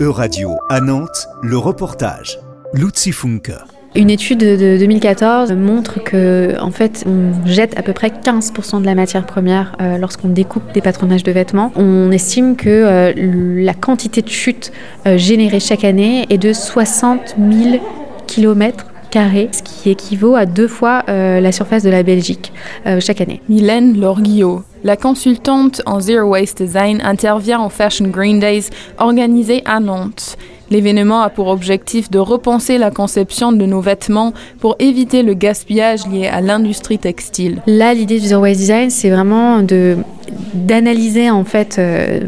E-Radio à Nantes, le reportage. Lutzi Funke. Une étude de 2014 montre que, en fait, on jette à peu près 15% de la matière première euh, lorsqu'on découpe des patronages de vêtements. On estime que euh, la quantité de chute euh, générée chaque année est de 60 000 km carré, ce qui équivaut à deux fois euh, la surface de la Belgique euh, chaque année. Mylène Lorguillot, la consultante en Zero Waste Design, intervient au Fashion Green Days organisé à Nantes. L'événement a pour objectif de repenser la conception de nos vêtements pour éviter le gaspillage lié à l'industrie textile. Là, l'idée du Zero Waste Design, c'est vraiment d'analyser en fait euh,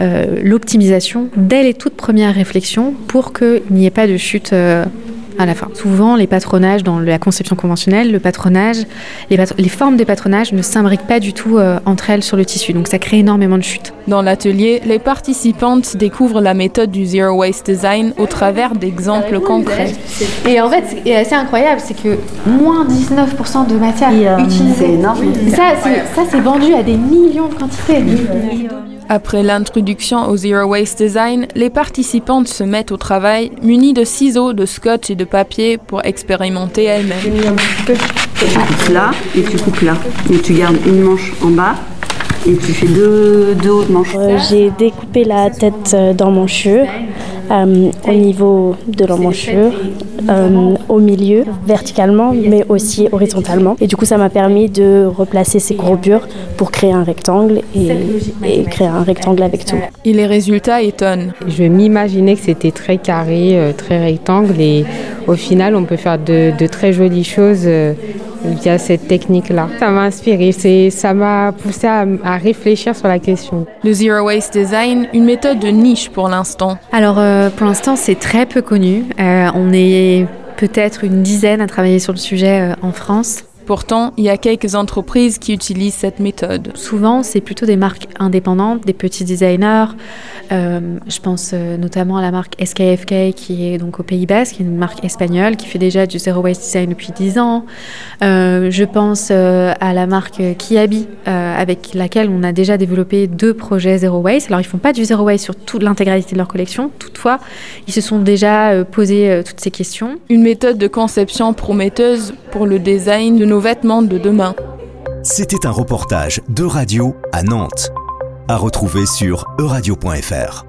euh, l'optimisation dès les toutes premières réflexions pour qu'il n'y ait pas de chute euh, à la fin. Souvent, les patronages dans la conception conventionnelle, le patronage, les, patro les formes des patronages ne s'imbriquent pas du tout euh, entre elles sur le tissu, donc ça crée énormément de chutes. Dans l'atelier, les participantes découvrent la méthode du Zero Waste Design au travers d'exemples concrets. Et en fait, ce qui est assez incroyable, c'est que moins 19% de matière euh, utilisée. C'est énorme. Ça, c'est vendu à des millions de quantités. Après l'introduction au Zero Waste Design, les participantes se mettent au travail munies de ciseaux, de scotch et de papier pour expérimenter elles-mêmes. Tu coupes là et tu coupes là. Et tu gardes une manche en bas et tu fais deux, deux hautes manches. Euh, J'ai découpé la tête euh, d'emmanchure euh, au niveau de l'emmanchure, euh, au milieu, verticalement, mais aussi horizontalement. Et du coup, ça m'a permis de replacer ces courbures pour créer un rectangle et, et créer un rectangle avec tout. Et les résultats étonnent. Je m'imaginais que c'était très carré, euh, très rectangle et au final, on peut faire de, de très jolies choses euh, via cette technique-là. Ça m'a inspiré, c'est- ça m'a poussé à, à réfléchir sur la question. Le Zero Waste Design, une méthode de niche pour l'instant. Alors, euh, pour l'instant, c'est très peu connu. Euh, on est peut-être une dizaine à travailler sur le sujet euh, en France. Pourtant, il y a quelques entreprises qui utilisent cette méthode. Souvent, c'est plutôt des marques indépendantes, des petits designers. Euh, je pense euh, notamment à la marque SKFK qui est donc au Pays Basque, qui est une marque espagnole qui fait déjà du zero waste design depuis 10 ans. Euh, je pense à la marque Kiabi euh, avec laquelle on a déjà développé deux projets zero waste. Alors ils font pas du zero waste sur toute l'intégralité de leur collection, toutefois ils se sont déjà posé euh, toutes ces questions. Une méthode de conception prometteuse le design de nos vêtements de demain. C'était un reportage de radio à Nantes. À retrouver sur euradio.fr.